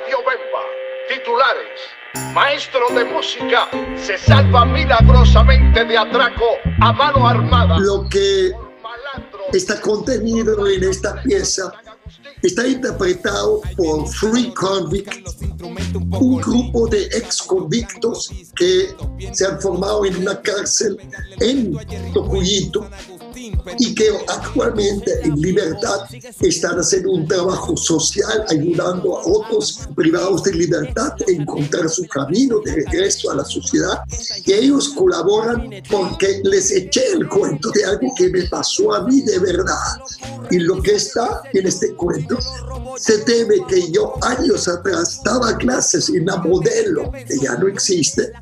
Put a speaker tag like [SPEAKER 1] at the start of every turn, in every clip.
[SPEAKER 1] Radio Bemba. Titulares. Maestro de música se salva milagrosamente de atraco a mano armada.
[SPEAKER 2] Lo que está contenido en esta pieza está interpretado por Free Convict, un grupo de ex convictos que se han formado en una cárcel en Tocuyito y que actualmente en libertad están haciendo un trabajo social ayudando a otros privados de libertad a encontrar su camino de regreso a la sociedad. Y ellos colaboran porque les eché el cuento de algo que me pasó a mí de verdad. Y lo que está en este cuento se debe que yo años atrás daba clases en la modelo, que ya no existe,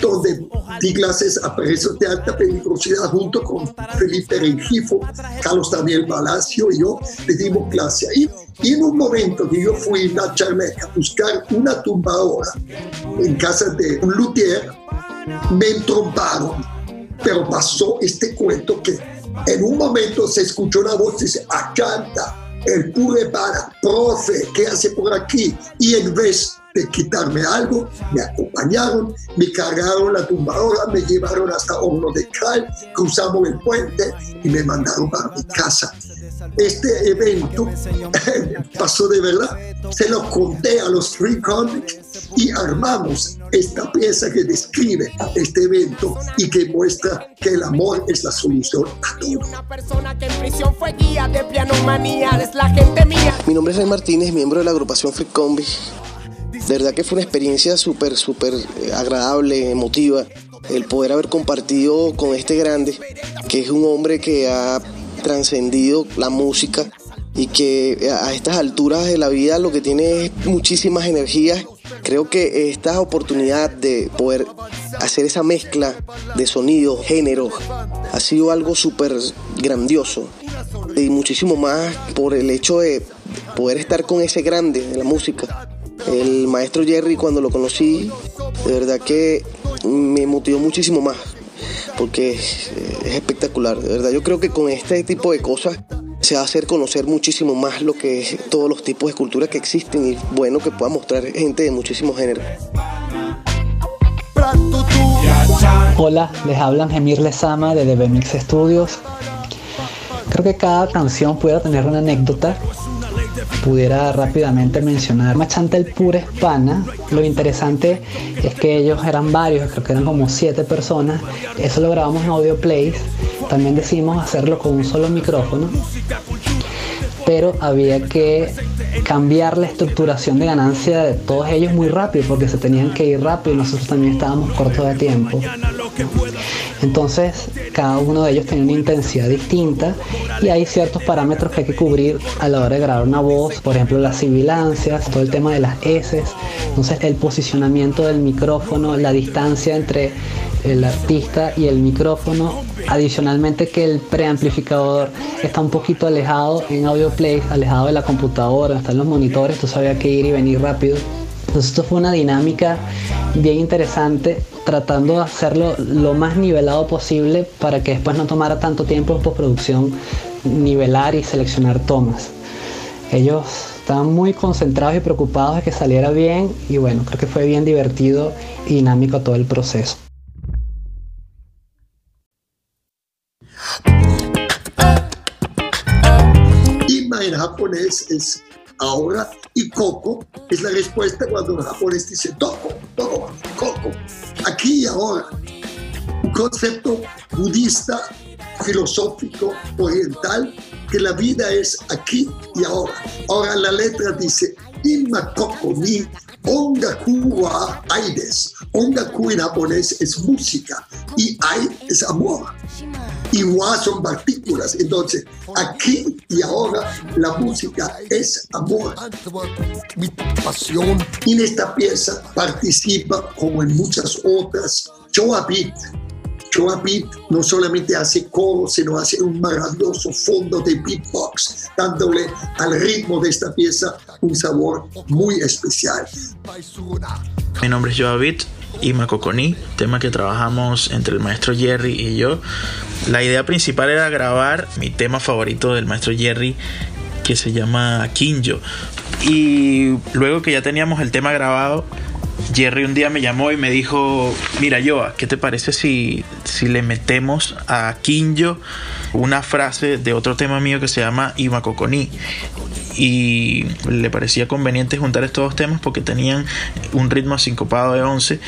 [SPEAKER 2] donde di clases a presos de alta peligrosidad junto con Felipe Rengifo, Carlos Daniel Palacio y yo le dimos clase ahí. Y en un momento que yo fui a Charmeca a buscar una tumbadora en casa de un luthier, me entromparon. Pero pasó este cuento que en un momento se escuchó una voz y dice, achanta, el pure para, profe, ¿qué hace por aquí? Y en vez de quitarme algo, me acompañaron, me cargaron la tumbadora, me llevaron hasta Horno de Cal, cruzamos el puente y me mandaron para mi casa. Este evento pasó de verdad. Se lo conté a los Free Comics y armamos esta pieza que describe este evento y que muestra que el amor es la solución a todo. Una persona que en prisión fue guía de
[SPEAKER 3] es la gente mía. Mi nombre es Rey Martínez, miembro de la agrupación Free Combi. De verdad que fue una experiencia súper, súper eh, agradable, emotiva, el poder haber compartido con este grande, que es un hombre que ha trascendido la música y que eh, a estas alturas de la vida lo que tiene es muchísimas energías. Creo que esta oportunidad de poder hacer esa mezcla de sonidos, géneros, ha sido algo súper grandioso y muchísimo más por el hecho de poder estar con ese grande de la música el maestro Jerry cuando lo conocí, de verdad que me motivó muchísimo más, porque es, espectacular, de verdad. Yo creo que con este tipo de cosas se va a hacer conocer muchísimo más lo que es todos los tipos de cultura que existen y bueno que pueda mostrar gente de muchísimos géneros.
[SPEAKER 4] Hola, les hablan Gemir Lezama de The Mix Studios. Creo que cada canción puede tener una anécdota pudiera rápidamente mencionar Machanta el Pura Hispana. Lo interesante es que ellos eran varios, creo que eran como siete personas. Eso lo grabamos en Audio Plays. También decimos hacerlo con un solo micrófono. Pero había que cambiar la estructuración de ganancia de todos ellos muy rápido porque se tenían que ir rápido y nosotros también estábamos cortos de tiempo. Entonces, cada uno de ellos tenía una intensidad distinta y hay ciertos parámetros que hay que cubrir a la hora de grabar una voz, por ejemplo, las sibilancias, todo el tema de las S, entonces el posicionamiento del micrófono, la distancia entre el artista y el micrófono, adicionalmente que el preamplificador está un poquito alejado en audio play, alejado de la computadora, están los monitores, entonces había que ir y venir rápido. Entonces esto fue una dinámica bien interesante tratando de hacerlo lo más nivelado posible para que después no tomara tanto tiempo en postproducción nivelar y seleccionar tomas. Ellos estaban muy concentrados y preocupados de que saliera bien y bueno, creo que fue bien divertido y dinámico todo el proceso.
[SPEAKER 2] Japonés es ahora y Coco es la respuesta cuando el japonés dice Toko, Toko, Coco, aquí y ahora. Un concepto budista, filosófico, oriental, que la vida es aquí y ahora. Ahora la letra dice Ima Coco ni Ongaku wa Aides. Ongaku en japonés es música y Ai es amor y son partículas. Entonces, aquí y ahora la música es amor. Y en esta pieza participa, como en muchas otras, Choa Beat. Choa Beat no solamente hace coro, sino hace un maravilloso fondo de beatbox, dándole al ritmo de esta pieza un sabor muy especial.
[SPEAKER 5] Mi nombre es Joa y Macoconi, tema que trabajamos entre el maestro Jerry y yo. La idea principal era grabar mi tema favorito del maestro Jerry, que se llama Kinjo. Y luego que ya teníamos el tema grabado, Jerry un día me llamó y me dijo, mira Joa, ¿qué te parece si, si le metemos a Kinjo una frase de otro tema mío que se llama Imakokoni? Y le parecía conveniente juntar estos dos temas porque tenían un ritmo sincopado de 11.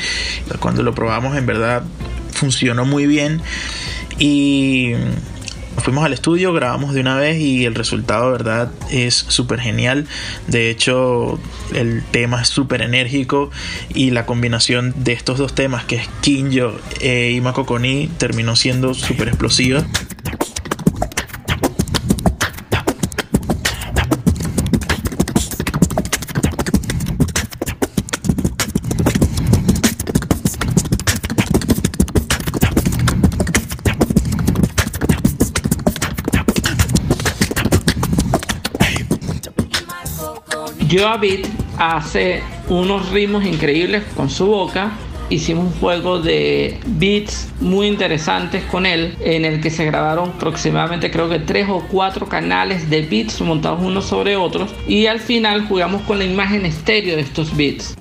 [SPEAKER 5] Cuando lo probamos en verdad funcionó muy bien y fuimos al estudio, grabamos de una vez y el resultado, verdad, es súper genial. De hecho, el tema es súper enérgico y la combinación de estos dos temas, que es Kinjo e y Makokoni, terminó siendo súper explosiva.
[SPEAKER 6] Joe hace unos ritmos increíbles con su boca. Hicimos un juego de beats muy interesantes con él, en el que se grabaron aproximadamente creo que tres o cuatro canales de beats montados unos sobre otros. Y al final jugamos con la imagen estéreo de estos beats.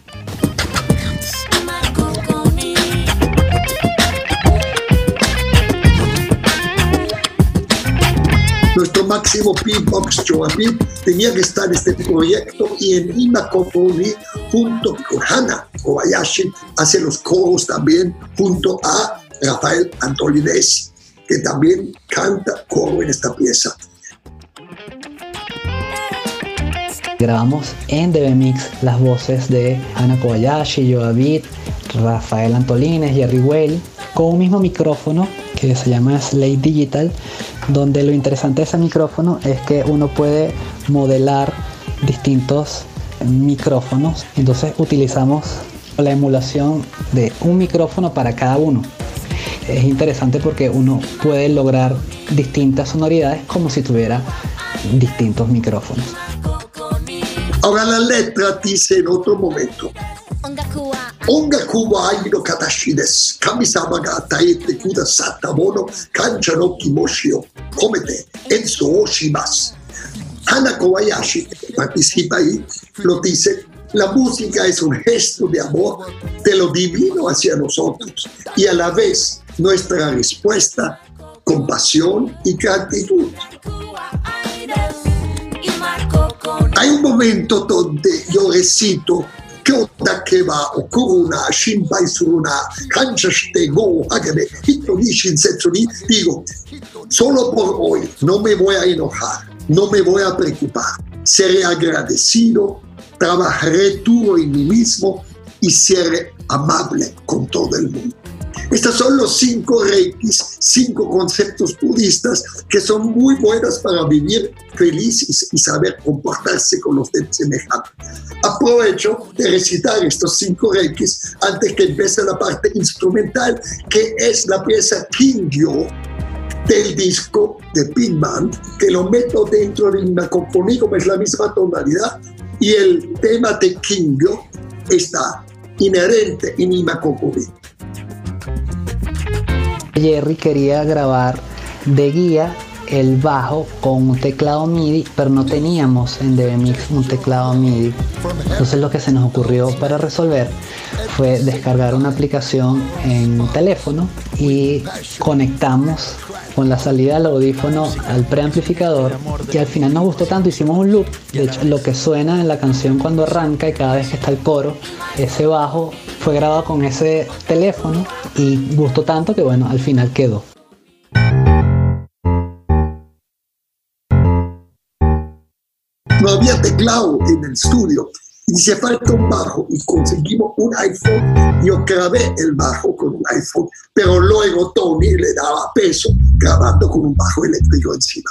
[SPEAKER 2] Máximo P-Box Joaquín tenía que estar este proyecto y en Ima junto con Hana Kobayashi hace los coros también junto a Rafael Antolines que también canta coro en esta pieza.
[SPEAKER 4] Grabamos en DB Mix las voces de Hana Kobayashi, Joavit, Rafael Antolines, Jerry Well, con un mismo micrófono que se llama Slate Digital, donde lo interesante de ese micrófono es que uno puede modelar distintos micrófonos. Entonces utilizamos la emulación de un micrófono para cada uno. Es interesante porque uno puede lograr distintas sonoridades como si tuviera distintos micrófonos.
[SPEAKER 2] Ahora la letra dice en otro momento. Ongaku wa ai no katashi desu. Kami-sama ga ataete kudasata mono kancha no kimoshi o komete enso o shimasu. Hana Kobayashi participa ahí, lo dice, la música es un gesto de amor de lo divino hacia nosotros y a la vez nuestra respuesta, compasión y gratitud. Hay un momento donde yo recito Kyota keba okuruna shinpai suruna kancha shite go hagebe hito ni shinsetsu ni digo solo por hoy no me voy a enojar no me voy a preocupar. Seré agradecido trabajaré duro en mí mismo y seré amable con todo el mundo estos son los cinco reikis, cinco conceptos budistas que son muy buenos para vivir felices y saber comportarse con los semejantes. Aprovecho de recitar estos cinco reikis antes que empiece la parte instrumental, que es la pieza Kingyo del disco de Pink Band, que lo meto dentro de una es la misma tonalidad, y el tema de Kingyo está inherente en Imakokuri.
[SPEAKER 4] Jerry quería grabar de guía el bajo con un teclado MIDI, pero no teníamos en DBMix un teclado MIDI. Entonces lo que se nos ocurrió para resolver fue descargar una aplicación en teléfono y conectamos con la salida del audífono al preamplificador y al final nos gustó tanto, hicimos un loop. De hecho, lo que suena en la canción cuando arranca y cada vez que está el coro, ese bajo fue grabado con ese teléfono y gustó tanto que bueno, al final quedó.
[SPEAKER 2] No había teclado en el estudio y se falta un bajo y conseguimos un iPhone. Yo grabé el bajo con un iPhone, pero luego Tony le daba peso grabando con un bajo eléctrico encima.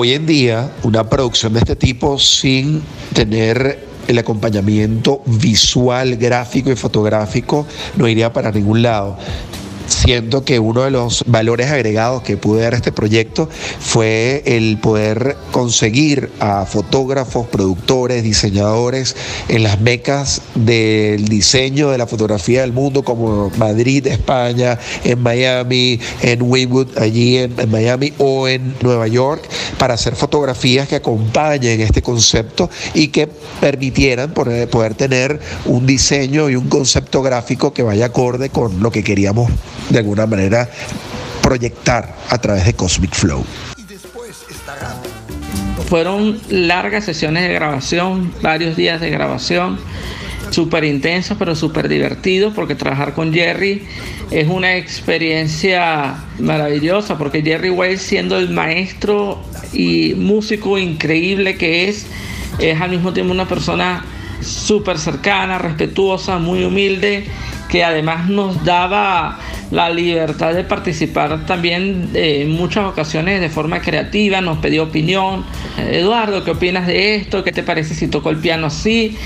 [SPEAKER 7] Hoy en día, una producción de este tipo sin tener el acompañamiento visual, gráfico y fotográfico no iría para ningún lado siento que uno de los valores agregados que pude dar a este proyecto fue el poder conseguir a fotógrafos, productores, diseñadores en las mecas del diseño de la fotografía del mundo como Madrid, España, en Miami, en Wynwood, allí en, Miami o en Nueva York, para hacer fotografías que acompañen este concepto y que permitieran poder, poder tener un diseño y un concepto gráfico que vaya acorde con lo que queríamos de alguna manera proyectar a través de Cosmic Flow.
[SPEAKER 6] Fueron largas sesiones de grabación, varios días de grabación, súper intensos pero súper divertidos porque trabajar con Jerry es una experiencia maravillosa porque Jerry Wales siendo el maestro y músico increíble que es, es al mismo tiempo una persona súper cercana, respetuosa, muy humilde, que además nos daba la libertad de participar también en muchas ocasiones de forma creativa, nos pidió opinión. Eduardo, ¿qué opinas de esto? ¿Qué te parece si tocó el piano así?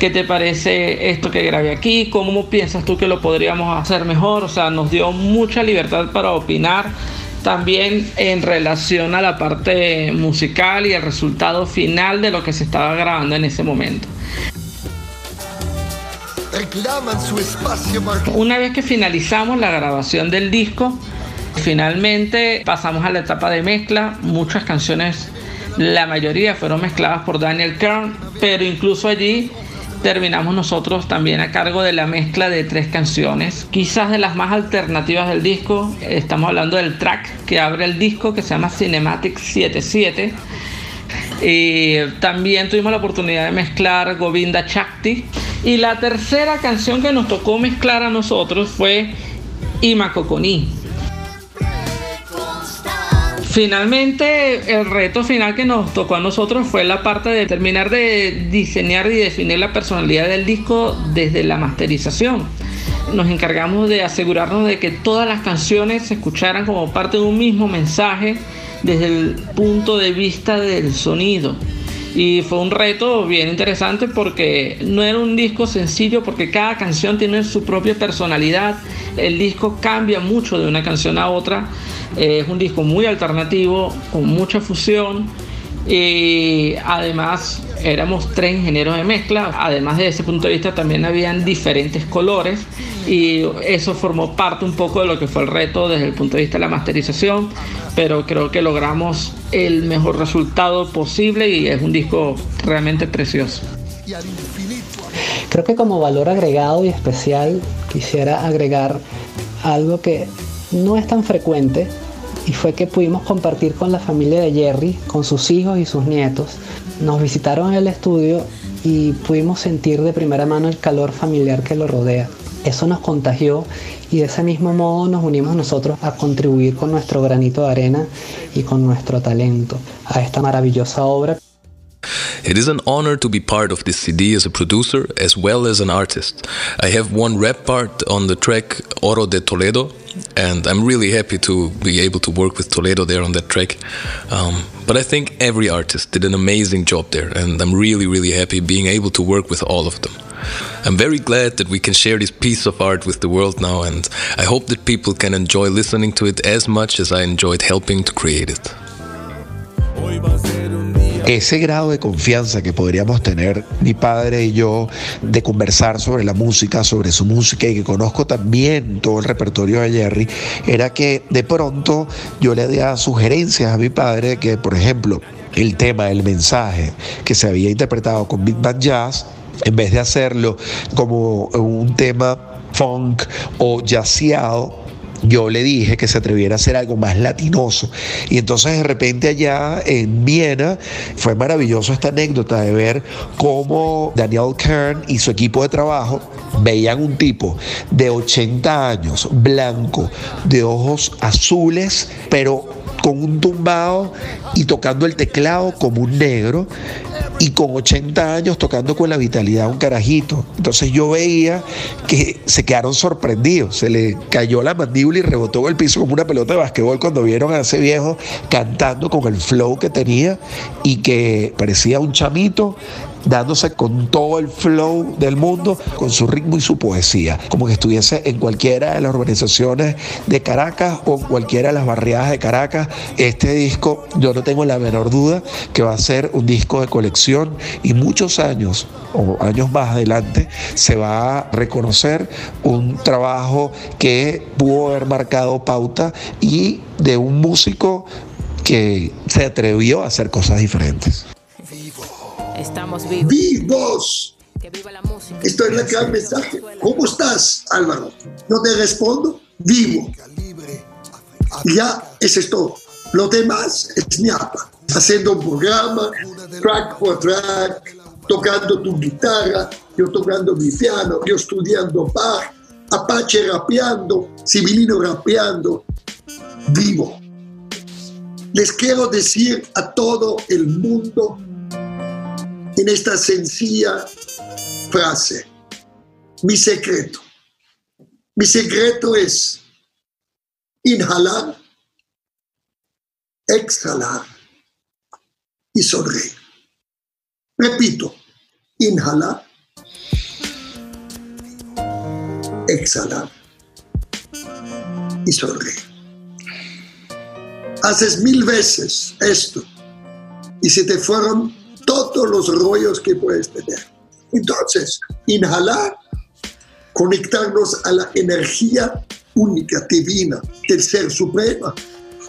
[SPEAKER 6] ¿Qué te parece esto que grabé aquí? ¿Cómo piensas tú que lo podríamos hacer mejor? O sea, nos dio mucha libertad para opinar también en relación a la parte musical y el resultado final de lo que se estaba grabando en ese momento. Una vez que finalizamos la grabación del disco, finalmente pasamos a la etapa de mezcla. Muchas canciones, la mayoría fueron mezcladas por Daniel Kern, pero incluso allí terminamos nosotros también a cargo de la mezcla de tres canciones, quizás de las más alternativas del disco. Estamos hablando del track que abre el disco que se llama Cinematic 77. Y también tuvimos la oportunidad de mezclar Govinda Chakti, y la tercera canción que nos tocó mezclar a nosotros fue Imakokoni. Finalmente, el reto final que nos tocó a nosotros fue la parte de terminar de diseñar y definir la personalidad del disco desde la masterización. Nos encargamos de asegurarnos de que todas las canciones se escucharan como parte de un mismo mensaje desde el punto de vista del sonido. Y fue un reto bien interesante porque no era un disco sencillo porque cada canción tiene su propia personalidad. El disco cambia mucho de una canción a otra. es un disco muy alternativo, con mucha fusión. Y además éramos tres ingenieros de mezcla. Además de ese punto de vista también habían diferentes colores y eso formó parte un poco de lo que fue el reto desde el punto de vista de la masterización, pero creo que logramos el mejor resultado posible y es un disco realmente precioso.
[SPEAKER 4] Creo que como valor agregado y especial quisiera agregar algo que no es tan frecuente y fue que pudimos compartir con la familia de Jerry, con sus hijos y sus nietos. Nos visitaron en el estudio y pudimos sentir de primera mano el calor familiar que lo rodea. Eso nos contagió y de ese mismo modo nos unimos nosotros a contribuir con nuestro granito de arena y con nuestro talento a esta maravillosa obra.
[SPEAKER 8] It is an honor to be part of this CD as a producer as well as an artist. I have one rap part on the track Oro de Toledo, and I'm really happy to be able to work with Toledo there on that track. Um, but I think every artist did an amazing job there, and I'm really, really happy being able to work with all of them. I'm very glad that we can share this piece of art with the world now, and I hope that people can enjoy listening to it as much as I enjoyed helping to create it.
[SPEAKER 7] Ese grado de confianza que podríamos tener mi padre y yo de conversar sobre la música, sobre su música y que conozco también todo el repertorio de Jerry, era que de pronto yo le daba sugerencias a mi padre que, por ejemplo, el tema, el mensaje que se había interpretado con Big Band Jazz, en vez de hacerlo como un tema funk o jazzeado, yo le dije que se atreviera a hacer algo más latinoso. Y entonces de repente allá en Viena fue maravilloso esta anécdota de ver cómo Daniel Kern y su equipo de trabajo veían un tipo de 80 años, blanco, de ojos azules, pero con un tumbado y tocando el teclado como un negro y con 80 años tocando con la vitalidad un carajito. Entonces yo veía que se quedaron sorprendidos, se le cayó la mandíbula y rebotó el piso como una pelota de basquetbol cuando vieron a ese viejo cantando con el flow que tenía y que parecía un chamito dándose con todo el flow del mundo, con su ritmo y su poesía, como que estuviese en cualquiera de las organizaciones de Caracas o en cualquiera de las barriadas de Caracas. Este disco, yo no tengo la menor duda que va a ser un disco de colección y muchos años o años más adelante se va a reconocer un trabajo que pudo haber marcado pauta y de un músico que se atrevió a hacer cosas diferentes.
[SPEAKER 2] Estamos vivos. ¡Vivos! Esto es la gran mensaje. ¿Cómo estás, Álvaro? No te respondo. Vivo. Y ya, eso es todo. Lo demás es ñapa. Haciendo un programa, track por track, tocando tu guitarra, yo tocando mi piano, yo estudiando Bach, Apache rapeando, Civilino rapeando. Vivo. Les quiero decir a todo el mundo en esta sencilla frase. Mi secreto. Mi secreto es inhalar, exhalar y sonreír. Repito, inhalar, exhalar y sonreír. Haces mil veces esto y se te fueron todos los rollos que puedes tener. Entonces, inhalar, conectarnos a la energía única, divina del Ser Supremo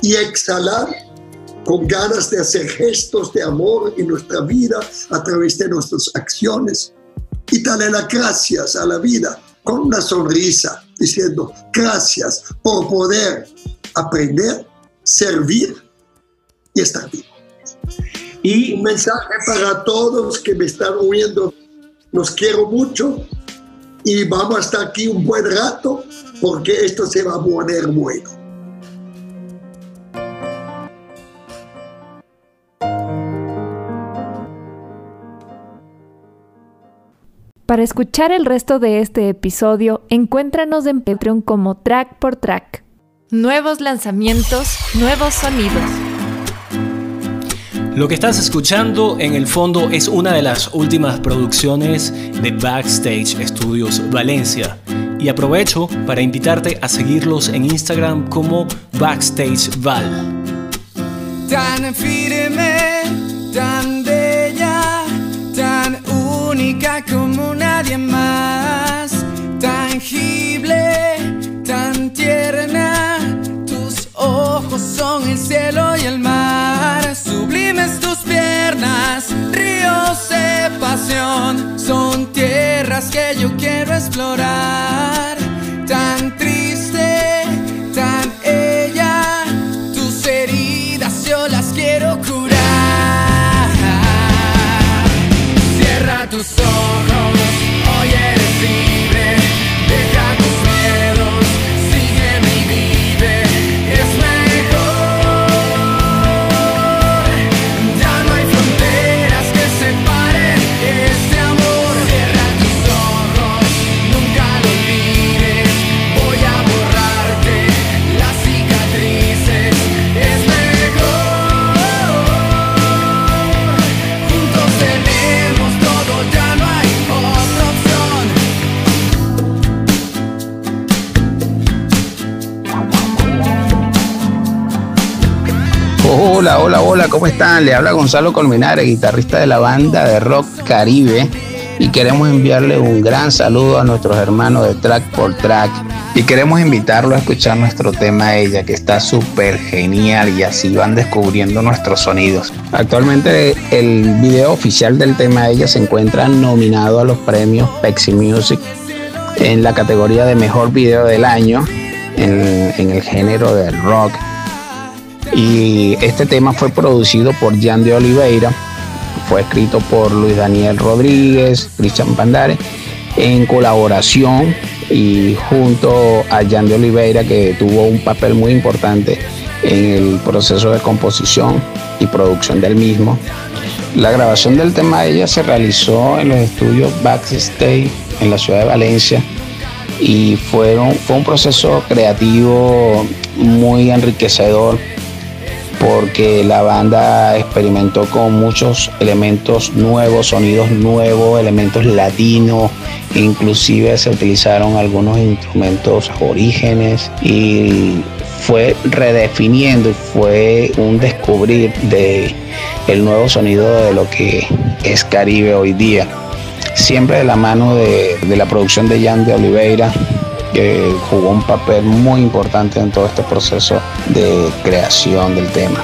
[SPEAKER 2] y exhalar con ganas de hacer gestos de amor en nuestra vida a través de nuestras acciones y darle las gracias a la vida con una sonrisa, diciendo gracias por poder aprender, servir y estar vivo. Y un mensaje para todos que me están oyendo. Los quiero mucho y vamos a estar aquí un buen rato porque esto se va a poner bueno.
[SPEAKER 9] Para escuchar el resto de este episodio, encuéntranos en Patreon como Track por Track. Nuevos lanzamientos, nuevos sonidos.
[SPEAKER 10] Lo que estás escuchando en el fondo es una de las últimas producciones de Backstage Studios Valencia. Y aprovecho para invitarte a seguirlos en Instagram como Backstage Val.
[SPEAKER 11] Tan firme, tan bella, tan única como nadie más. schedule
[SPEAKER 12] Hola, hola, ¿cómo están? Le habla Gonzalo Colmenares, guitarrista de la banda de rock Caribe. Y queremos enviarle un gran saludo a nuestros hermanos de Track por Track. Y queremos invitarlo a escuchar nuestro tema Ella, que está súper genial y así van descubriendo nuestros sonidos. Actualmente el video oficial del tema Ella se encuentra nominado a los premios Pepsi Music en la categoría de mejor video del año en, en el género del rock. Y este tema fue producido por Jan de Oliveira, fue escrito por Luis Daniel Rodríguez, Cristian Pandare, en colaboración y junto a Jan de Oliveira, que tuvo un papel muy importante en el proceso de composición y producción del mismo. La grabación del tema de ella se realizó en los estudios Backstage en la ciudad de Valencia y fueron, fue un proceso creativo muy enriquecedor porque la banda experimentó con muchos elementos nuevos, sonidos nuevos, elementos latinos, inclusive se utilizaron algunos instrumentos orígenes y fue redefiniendo y fue un descubrir de el nuevo sonido de lo que es Caribe hoy día. Siempre de la mano de, de la producción de Jan de Oliveira, que jugó un papel muy importante en todo este proceso de creación del tema.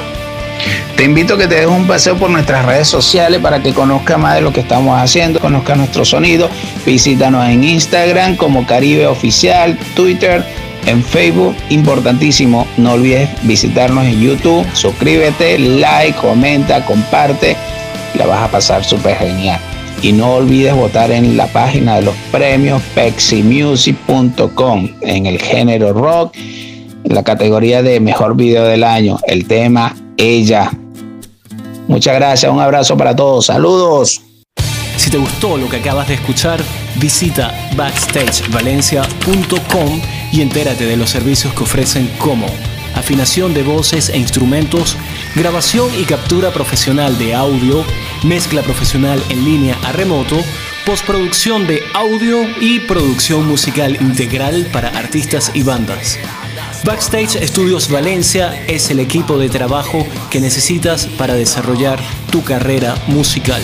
[SPEAKER 12] Te invito a que te des un paseo por nuestras redes sociales para que conozcas más de lo que estamos haciendo, conozcas nuestro sonido. Visítanos en Instagram como Caribe Oficial, Twitter, en Facebook. Importantísimo, no olvides visitarnos en YouTube. Suscríbete, like, comenta, comparte. La vas a pasar súper genial. Y no olvides votar en la página de los premios peximusic.com en el género rock, la categoría de mejor video del año, el tema Ella. Muchas gracias, un abrazo para todos, saludos.
[SPEAKER 10] Si te gustó lo que acabas de escuchar, visita backstagevalencia.com y entérate de los servicios que ofrecen como afinación de voces e instrumentos, grabación y captura profesional de audio, mezcla profesional en línea a remoto, postproducción de audio y producción musical integral para artistas y bandas. Backstage Studios Valencia es el equipo de trabajo que necesitas para desarrollar tu carrera musical.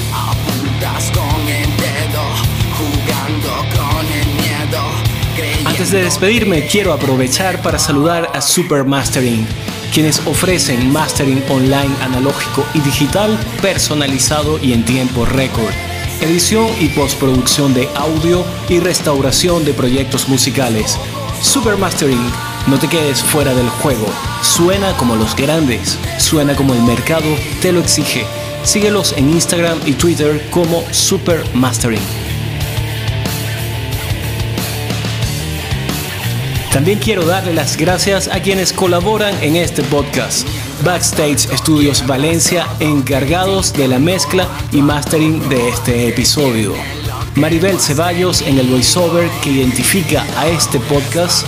[SPEAKER 10] Antes de despedirme, quiero aprovechar para saludar a Super Mastering, quienes ofrecen mastering online analógico y digital personalizado y en tiempo récord, edición y postproducción de audio y restauración de proyectos musicales. Super Mastering, no te quedes fuera del juego, suena como los grandes, suena como el mercado te lo exige. Síguelos en Instagram y Twitter como Super Mastering. También quiero darle las gracias a quienes colaboran en este podcast. Backstage Studios Valencia, encargados de la mezcla y mastering de este episodio. Maribel Ceballos en el voiceover que identifica a este podcast.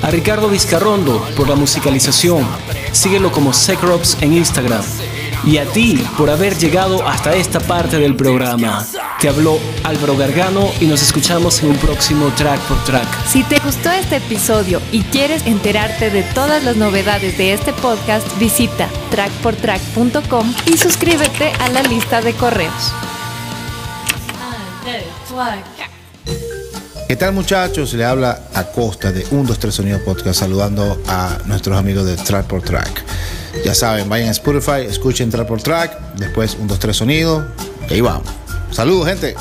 [SPEAKER 10] A Ricardo Vizcarrondo por la musicalización. Síguelo como Secrops en Instagram. Y a ti por haber llegado hasta esta parte del programa. Te habló Álvaro Gargano y nos escuchamos en un próximo track por track.
[SPEAKER 9] Si te gustó este episodio y quieres enterarte de todas las novedades de este podcast, visita trackportrack.com y suscríbete a la lista de correos.
[SPEAKER 13] ¿Qué tal muchachos? Le habla a Costa de 1, 2, 3 Sonido Podcast saludando a nuestros amigos de Track por Track. Ya saben, vayan a Spotify, escuchen Track por Track, después 1, 2, 3 Sonido y ahí vamos. Saludos gente.